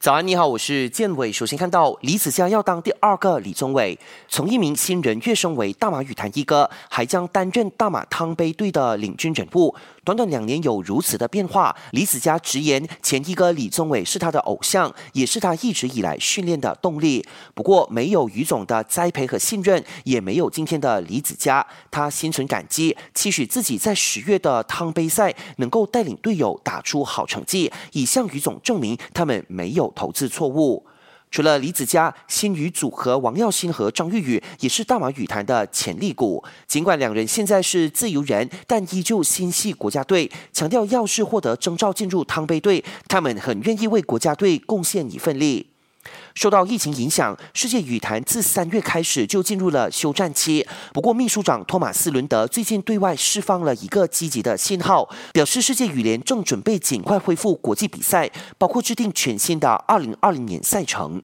早安，你好，我是建伟。首先看到李子嘉要当第二个李宗伟，从一名新人跃升为大马羽坛一哥，还将担任大马汤杯队的领军人物。短短两年有如此的变化，李子嘉直言前一哥李宗伟是他的偶像，也是他一直以来训练的动力。不过没有于总的栽培和信任，也没有今天的李子嘉，他心存感激，期许自己在十月的汤杯赛能够带领队友打出好成绩，以向于总证明他们没有。投资错误。除了李子嘉，新宇组合王耀新和张玉宇也是大马羽坛的潜力股。尽管两人现在是自由人，但依旧心系国家队，强调要是获得征召进入汤杯队，他们很愿意为国家队贡献一份力。受到疫情影响，世界羽坛自三月开始就进入了休战期。不过，秘书长托马斯·伦德最近对外释放了一个积极的信号，表示世界羽联正准备尽快恢复国际比赛，包括制定全新的2020年赛程。